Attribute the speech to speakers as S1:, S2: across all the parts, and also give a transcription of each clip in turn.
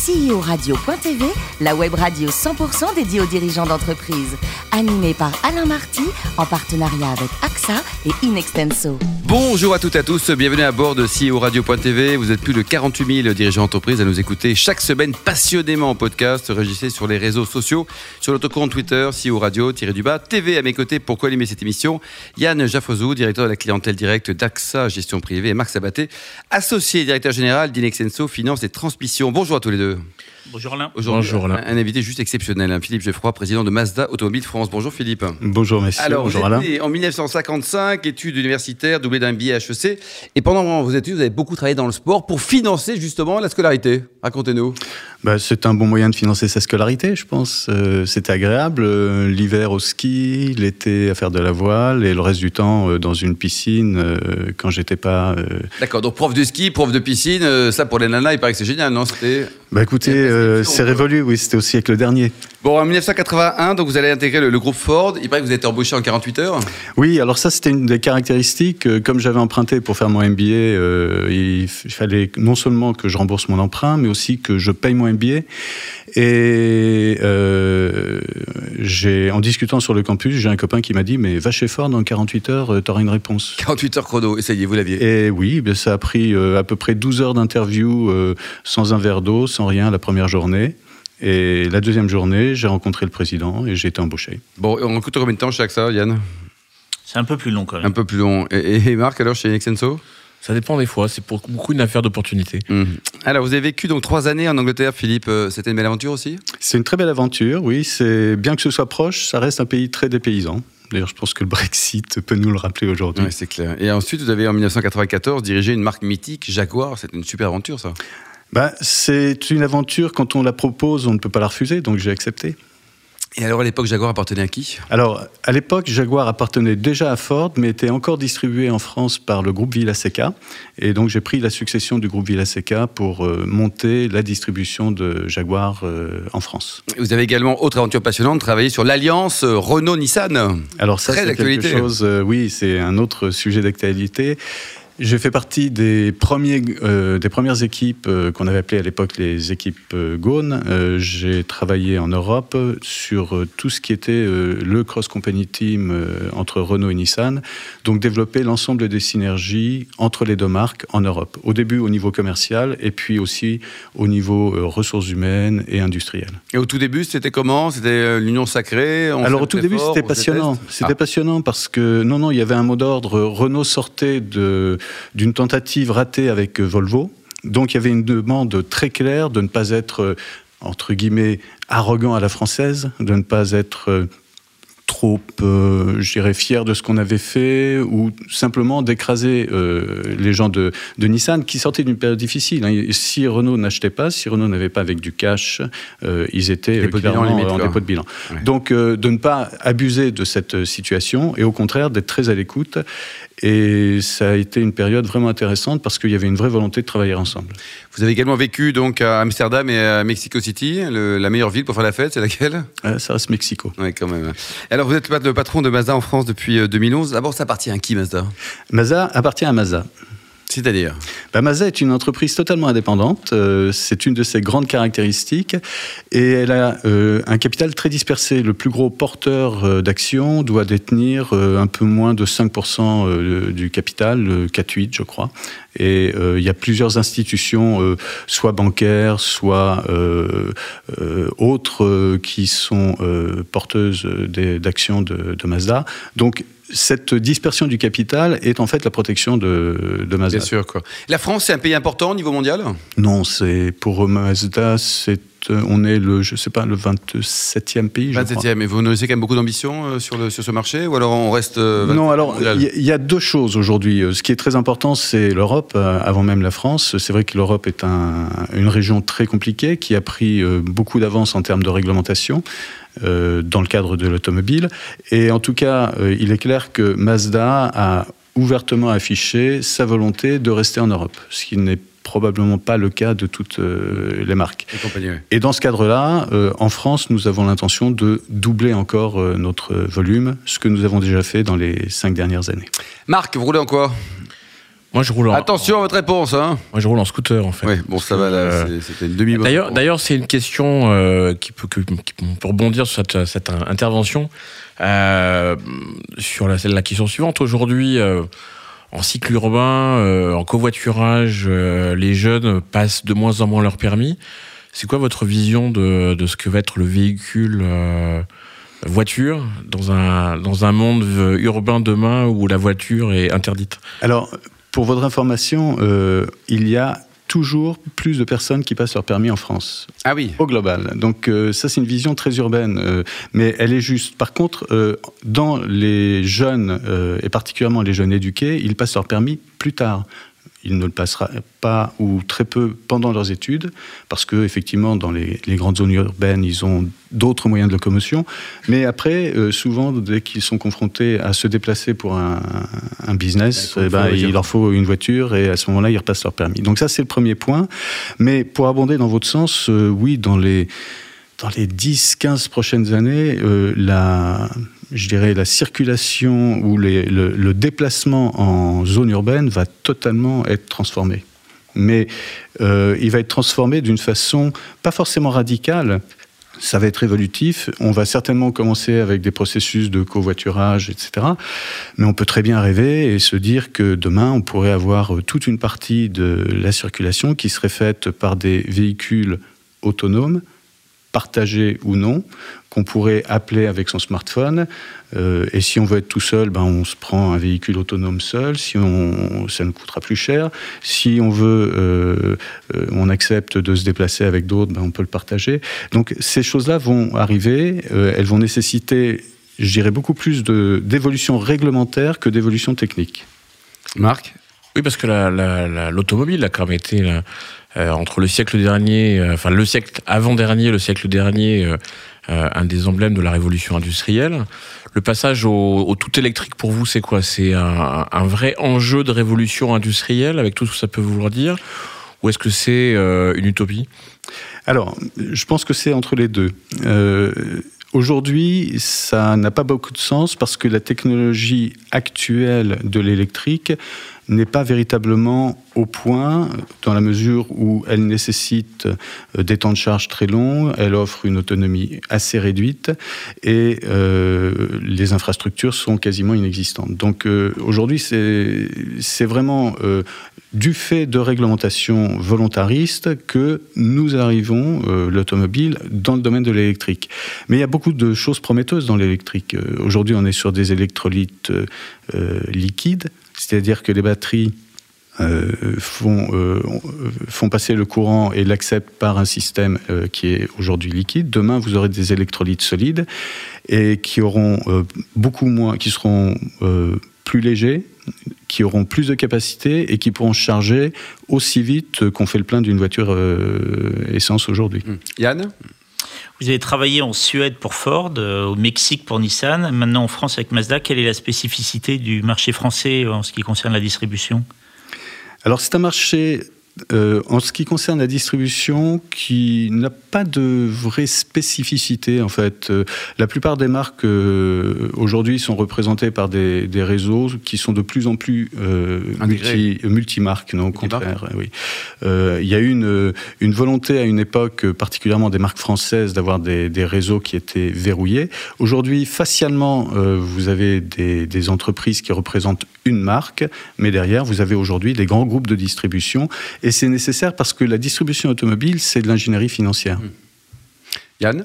S1: CEO-radio.tv, la web radio 100% dédiée aux dirigeants d'entreprise. Animée par Alain Marty, en partenariat avec AXA et Inextenso.
S2: Bonjour à toutes et à tous, bienvenue à bord de CEO Radio.tv. Vous êtes plus de 48 000 dirigeants d'entreprise à nous écouter chaque semaine passionnément en podcast. Régissez sur les réseaux sociaux, sur notre compte Twitter, CEO Radio-du-bas, TV à mes côtés pour co-animer cette émission. Yann Jaffozou, directeur de la clientèle directe d'AXA Gestion Privée, et Marc Sabaté, associé directeur général d'Inexenso Finance et Transmission. Bonjour à tous les deux.
S3: de Bonjour Alain.
S4: Bonjour, Alain.
S2: Un invité juste exceptionnel, hein, Philippe Geoffroy, président de Mazda Automobile France. Bonjour Philippe.
S4: Bonjour messieurs,
S2: Alors,
S4: bonjour
S2: vous
S4: Alain.
S2: êtes né en 1955, études universitaires, doublé d'un billet HEC. Et pendant vos études, vous avez beaucoup travaillé dans le sport pour financer justement la scolarité. Racontez-nous.
S4: Bah, c'est un bon moyen de financer sa scolarité, je pense. Euh, C'était agréable. euh, L'hiver au ski, l'été à faire de la voile et le reste du temps euh, dans une piscine euh, quand j'étais pas. euh,
S2: D'accord, donc prof de ski, prof de piscine, euh, ça pour les nanas, il paraît que c'est génial, non? C'était...
S4: Bah écoutez, euh, c'est révolu, oui, c'était aussi avec le dernier.
S2: Bon, en 1981, donc vous allez intégrer le, le groupe Ford. Il paraît que vous êtes embauché en 48 heures.
S4: Oui, alors ça c'était une des caractéristiques. euh, Comme j'avais emprunté pour faire mon MBA, euh, il fallait non seulement que je rembourse mon emprunt, mais aussi que je paye mon MBA. Et euh, j'ai, en discutant sur le campus, j'ai un copain qui m'a dit "Mais va chez Ford dans 48 heures, t'auras une réponse."
S2: 48 heures chrono, essayez, vous l'aviez.
S4: Et oui, ben, ça a pris à peu près 12 heures d'interview sans un verre d'eau, sans rien la première journée. Et la deuxième journée, j'ai rencontré le président et j'ai été embauché.
S2: Bon, on coûte combien de temps chaque ça, Yann?
S3: C'est un peu plus long quand même.
S2: Un peu plus long. Et, et Marc, alors, chez Nexenso
S5: Ça dépend des fois, c'est pour beaucoup une affaire d'opportunité.
S2: Mhm. Alors, vous avez vécu donc trois années en Angleterre, Philippe. Euh, C'était une belle aventure aussi?
S4: C'est une très belle aventure, oui. C'est bien que ce soit proche, ça reste un pays très dépaysant. D'ailleurs, je pense que le Brexit peut nous le rappeler aujourd'hui.
S2: Oui, c'est clair. Et ensuite, vous avez en 1994 dirigé une marque mythique, Jaguar. C'était une super aventure, ça.
S4: Bah, c'est une aventure quand on la propose, on ne peut pas la refuser, donc j'ai accepté.
S2: Et alors, à l'époque, Jaguar appartenait à qui?
S4: Alors, à l'époque, Jaguar appartenait déjà à Ford, mais était encore distribué en France par le groupe Villaseca. Et donc, j'ai pris la succession du groupe Villaseca pour euh, monter la distribution de Jaguar euh, en France.
S2: Vous avez également, autre aventure passionnante, travaillé sur l'alliance euh, Renault-Nissan.
S4: Alors ça, c'est quelque chose. euh, oui, c'est un autre sujet d'actualité. J'ai fait partie des, premiers, euh, des premières équipes euh, qu'on avait appelées à l'époque les équipes euh, Gaune. Euh, J'ai travaillé en Europe sur tout ce qui était le cross-company team entre Renault et Nissan. Donc développer l'ensemble des synergies entre les deux marques en Europe. Au début au niveau commercial et puis aussi au niveau ressources humaines et industrielles.
S2: Et au tout début, c'était comment? C'était l'union sacrée? On
S4: Alors au tout début, c'était passionnant. C'était
S2: Ah.
S4: passionnant parce que non, non, il y avait un mot d'ordre. Renault sortait de d'une tentative ratée avec Volvo, donc il y avait une demande très claire de ne pas être euh, entre guillemets arrogant à la française, de ne pas être euh, trop, euh, je dirais, fier de ce qu'on avait fait, ou simplement d'écraser euh, les gens de, de Nissan qui sortaient d'une période difficile. hein. Si Renault n'achetait pas, si Renault n'avait pas avec du cash, euh, ils étaient
S2: de bilan,
S4: clairement
S2: limite,
S4: en dépôt de bilan.
S2: Ouais.
S4: Donc, de ne pas abuser de cette situation et au contraire d'être très à l'écoute. Et ça a été une période vraiment intéressante parce qu'il y avait une vraie volonté de travailler ensemble.
S2: Vous avez également vécu donc à Amsterdam et à Mexico City. Le- la meilleure ville pour faire la fête, c'est laquelle?
S4: Euh, ça reste Mexico.
S2: Oui, quand même. Alors, vous êtes le pat- le patron de Mazda en France depuis euh, 2011. D'abord, ça appartient à qui, Mazda?
S4: Mazda appartient à Mazda.
S2: C'est-à-dire?
S4: Mazda est une entreprise totalement indépendante. euh, c'est une de ses grandes caractéristiques. Et elle a euh, un capital très dispersé. Le plus gros porteur euh, d'actions doit détenir un peu moins de 5% euh, du capital, le 4,8 je crois. Et il y a plusieurs institutions, soit bancaires, soit autres, qui sont porteuses d'actions de, de Mazda. Donc, cette dispersion du capital est en fait la protection de, de Mazda.
S2: Bien sûr, quoi. La France, c'est un pays important au niveau mondial?
S4: Non, c'est pour Mazda, c'est on est le je sais pas le 27e pays. je crois.
S2: 27e. Et vous nourrissez quand même beaucoup d'ambition euh, sur, le, sur ce marché Ou alors on reste. euh, 27e
S4: Non, alors il y, a- deux choses aujourd'hui. Euh, Ce qui est très important, c'est l'Europe, euh, avant même la France. C'est vrai que l'Europe est un- une région très compliquée qui a pris euh, beaucoup d'avance en termes de réglementation euh, dans le cadre de l'automobile. Et en tout cas, euh, il est clair que Mazda a ouvertement affiché sa volonté de rester en Europe, ce qui n'est probablement pas le cas de toutes euh, les marques.
S2: Et
S4: dans ce cadre-là, euh, en France, nous avons l'intention de doubler encore euh, notre volume, ce que nous avons déjà fait dans les cinq dernières années.
S2: Marc, vous roulez en quoi?
S5: Moi, je roule en,
S2: Attention à votre réponse. Hein.
S5: moi, je roule en scooter, en fait.
S2: Oui, bon, ça va là. C'était une demi
S5: D'ailleurs, d'ailleurs, c'est une question euh, qui, peut, que- qui peut rebondir sur cette, cette intervention euh, sur la, la question suivante. Aujourd'hui, euh, en cycle urbain, euh, en covoiturage, euh, les jeunes passent de moins en moins leur permis. C'est quoi votre vision de, de ce que va être le véhicule euh, voiture dans un, dans un monde urbain demain où la voiture est interdite?
S4: Alors, pour votre information, il y a toujours plus de personnes qui passent leur permis en France,
S2: Ah oui.
S4: au global. Donc euh, ça, c'est une vision très urbaine, euh, mais elle est juste. Par contre, euh, dans les jeunes, et particulièrement les jeunes éduqués, ils passent leur permis plus tard. Ils ne le passeront pas ou très peu pendant leurs études, parce que effectivement, dans les, les grandes zones urbaines, ils ont d'autres moyens de locomotion. Mais après, euh, souvent, dès qu'ils sont confrontés à se déplacer pour un, un business, eh ben, il leur faut une voiture et à ce moment-là, ils repassent leur permis. Donc ça, c'est le premier point. Mais pour abonder dans votre sens, euh, oui, dans les, dans les 10-15 prochaines années, euh, la, je dirais la circulation ou le déplacement en zone urbaine va totalement être transformé. Mais euh, il va être transformé d'une façon pas forcément radicale. Ça va être évolutif. On va certainement commencer avec des processus de covoiturage, etc. Mais on peut très bien rêver et se dire que demain, on pourrait avoir euh, toute une partie de la circulation qui serait faite par des véhicules autonomes, partagés ou non, qu'on pourrait appeler avec son smartphone. Euh, et si on veut être tout seul, ben on se prend un véhicule autonome seul. Si on, ça nous coûtera plus cher. Si on veut, euh, euh, on accepte de se déplacer avec d'autres, ben on peut le partager. Donc ces choses-là vont arriver. euh, elles vont nécessiter, je dirais, beaucoup plus de- d'évolution réglementaire que d'évolution technique.
S2: Marc?
S5: Oui, parce que la- la- la- l'automobile a quand même été, là, euh, entre le siècle dernier, euh, enfin le siècle avant-dernier et le siècle dernier, un des emblèmes de la révolution industrielle. Le passage au, tout électrique, pour vous, c'est quoi? C'est un, un vrai enjeu de révolution industrielle, avec tout ce que ça peut vouloir dire? Ou est-ce que c'est euh, une utopie?
S4: Alors, je pense que c'est entre les deux. Euh, Aujourd'hui, ça n'a pas beaucoup de sens parce que la technologie actuelle de l'électrique n'est pas véritablement au point dans la mesure où elle nécessite euh, des temps de charge très longs, elle offre une autonomie assez réduite et euh, les infrastructures sont quasiment inexistantes. Donc euh, aujourd'hui, c'est vraiment du fait de réglementations volontaristes que nous arrivons, euh, l'automobile, dans le domaine de l'électrique. Mais il y a beaucoup de choses prometteuses dans l'électrique. Euh, Aujourd'hui, on est sur des électrolytes euh, liquides, c'est-à-dire que les batteries font, font passer le courant et l'acceptent par un système qui est aujourd'hui liquide. Demain, vous aurez des électrolytes solides et qui auront beaucoup moins, qui seront plus légers, qui auront plus de capacité et qui pourront charger aussi vite qu'on fait le plein d'une voiture euh, essence aujourd'hui.
S2: Yann?
S3: Vous avez travaillé en Suède pour Ford, euh, au Mexique pour Nissan, maintenant en France avec Mazda. Quelle est la spécificité du marché français en ce qui concerne la distribution?
S4: Alors c'est un marché euh, en ce qui concerne la distribution qui n'a pas de vraie spécificité en fait. Euh, la plupart des marques euh, aujourd'hui sont représentées par des, des réseaux qui sont de plus en plus multi, multimarques, non au contraire. Oui. Il y a eu une, une volonté à une époque, particulièrement des marques françaises, d'avoir des, des réseaux qui étaient verrouillés. Aujourd'hui, facialement, vous avez des, des entreprises qui représentent une marque, mais derrière, vous avez aujourd'hui des grands groupes de distribution. Et c'est nécessaire parce que la distribution automobile, c'est de l'ingénierie financière.
S2: Yann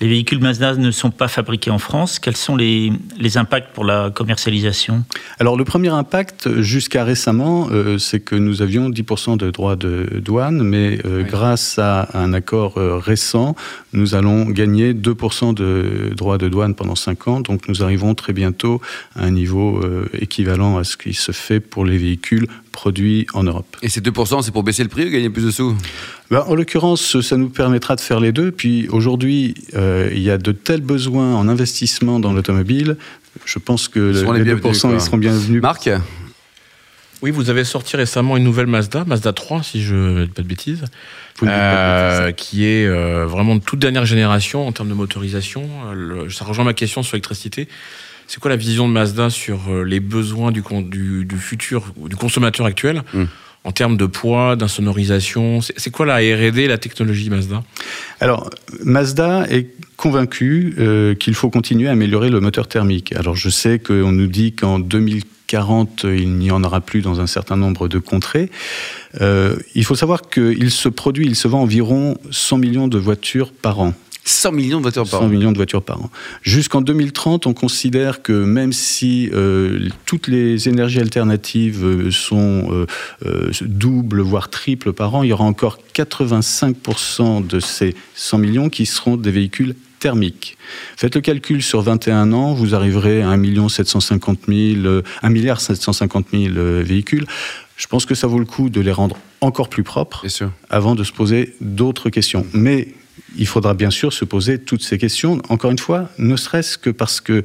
S3: Les véhicules Mazda ne sont pas fabriqués en France. Quels sont les, les impacts pour la commercialisation?
S4: Alors le premier impact, jusqu'à récemment, euh, c'est que nous avions 10% de droits de douane, mais euh,
S2: Oui.
S4: grâce à un accord euh, récent, nous allons gagner 2% de droits de douane pendant 5 ans, donc nous arrivons très bientôt à un niveau euh, équivalent à ce qui se fait pour les véhicules produits en Europe.
S2: Et ces 2%, c'est pour baisser le prix ou gagner plus de sous?
S4: Ben, en l'occurrence, ça nous permettra de faire les deux. Puis aujourd'hui, euh, il y a de tels besoins en investissement dans l'automobile. Je pense que les
S2: les
S4: 2%
S2: bienvenus, quoi.
S4: ils seront bienvenus.
S2: Marc?
S5: Oui, vous avez sorti récemment une nouvelle Mazda, Mazda 3, si je ne dis pas de bêtises, euh, qui est euh, vraiment de toute dernière génération en termes de motorisation. Euh, le- ça rejoint ma question sur l'électricité. c'est quoi la vision de Mazda sur euh, les besoins du, du, du futur, du consommateur actuel mm. en termes de poids, d'insonorisation? C'est quoi la R&D, la technologie Mazda?
S4: Alors, Mazda est convaincu euh, qu'il faut continuer à améliorer le moteur thermique. Alors, je sais qu'on nous dit qu'en 2040, il n'y en aura plus dans un certain nombre de contrées. Euh, il faut savoir qu'il se produit, il se vend environ 100 millions de voitures par an.
S2: 100 millions de voitures par 100
S4: an. millions de voitures par an. Jusqu'en 2030, on considère que même si euh, toutes les énergies alternatives euh, sont euh, doubles, voire triples par an, il y aura encore 85% de ces 100 millions qui seront des véhicules thermiques. Faites le calcul sur 21 ans, vous arriverez à 1 750 000, 1 milliard 750 000 véhicules. Je pense que ça vaut le coup de les rendre encore plus propres avant de se poser d'autres questions. Mais il faudra bien sûr se poser toutes ces questions, encore une fois, ne serait-ce que parce que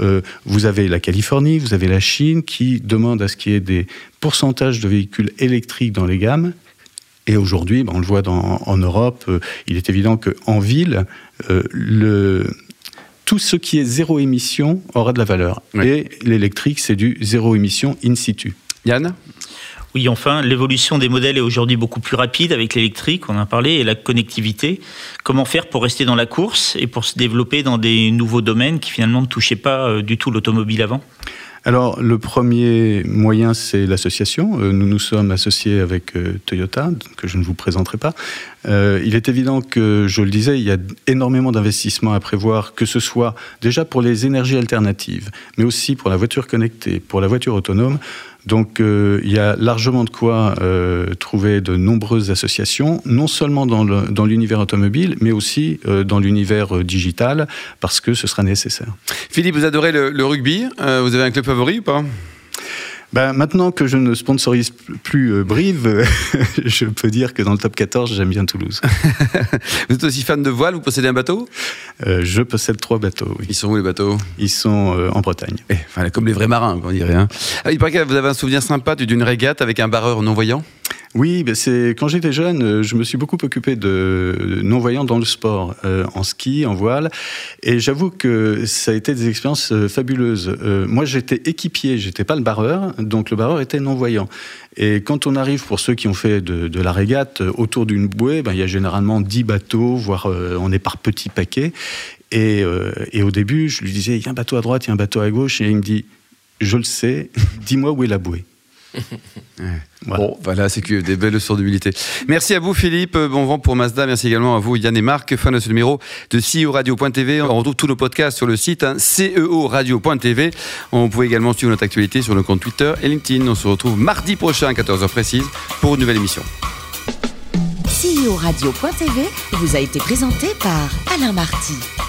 S4: euh, vous avez la Californie, vous avez la Chine qui demande à ce qu'il y ait des pourcentages de véhicules électriques dans les gammes. Et aujourd'hui, ben, on le voit en Europe, euh, il est évident qu'en ville, euh, le, tout ce qui est zéro émission aura de la valeur. Et l'électrique, c'est du zéro émission in situ.
S2: Yann?
S3: Oui, enfin, l'évolution des modèles est aujourd'hui beaucoup plus rapide avec l'électrique, on en a parlé, et la connectivité. Comment faire pour rester dans la course et pour se développer dans des nouveaux domaines qui finalement ne touchaient pas euh, du tout l'automobile avant?
S4: Alors, le premier moyen, c'est l'association. Euh, nous nous sommes associés avec euh, Toyota, que je ne vous présenterai pas. il est évident que, je le disais, il y a énormément d'investissements à prévoir, que ce soit déjà pour les énergies alternatives, mais aussi pour la voiture connectée, pour la voiture autonome. Donc euh, il y a largement de quoi euh, trouver de nombreuses associations, non seulement dans l'univers automobile, mais aussi euh, dans l'univers digital, parce que ce sera nécessaire.
S2: Philippe, vous adorez le rugby. vous avez un club favori ou pas?
S4: Ben, maintenant que je ne sponsorise plus euh, Brive, je peux dire que dans le top 14, j'aime bien Toulouse.
S2: vous êtes aussi fan de voile Vous possédez un bateau?
S4: Euh, Je possède trois bateaux.
S2: Ils sont où les bateaux?
S4: Ils sont euh, en Bretagne.
S2: Eh, enfin, comme les vrais marins, on dirait. Hein. Ah, il paraît que vous avez un souvenir sympa d'une régate avec un barreur non-voyant?
S4: Oui, ben c'est quand j'étais jeune, euh, je me suis beaucoup occupé de non-voyants dans le sport, euh, en ski, en voile, et j'avoue que ça a été des expériences euh, fabuleuses. moi, j'étais équipier, j'étais pas le barreur, donc le barreur était non-voyant. Et quand on arrive, pour ceux qui ont fait de, la régate, autour d'une bouée, ben, il y a généralement 10 bateaux, voire on est par petits paquets. Et, et au début, je lui disais, il y a un bateau à droite, il y a un bateau à gauche, et il me dit, je le sais, dis-moi où est la bouée.
S2: Bon, voilà, c'est que des belles leçons d'humilité. Merci à vous, Philippe. Bon vent pour Mazda. Merci également à vous, Yann et Marc. Fin de ce numéro de CEO Radio.tv. On retrouve tous nos podcasts sur le site hein, CEO Radio.tv. On peut également suivre notre actualité sur nos comptes Twitter et LinkedIn. On se retrouve mardi prochain à 14h précise pour une nouvelle émission.
S1: CEO Radio.tv vous a été présenté par Alain Marty.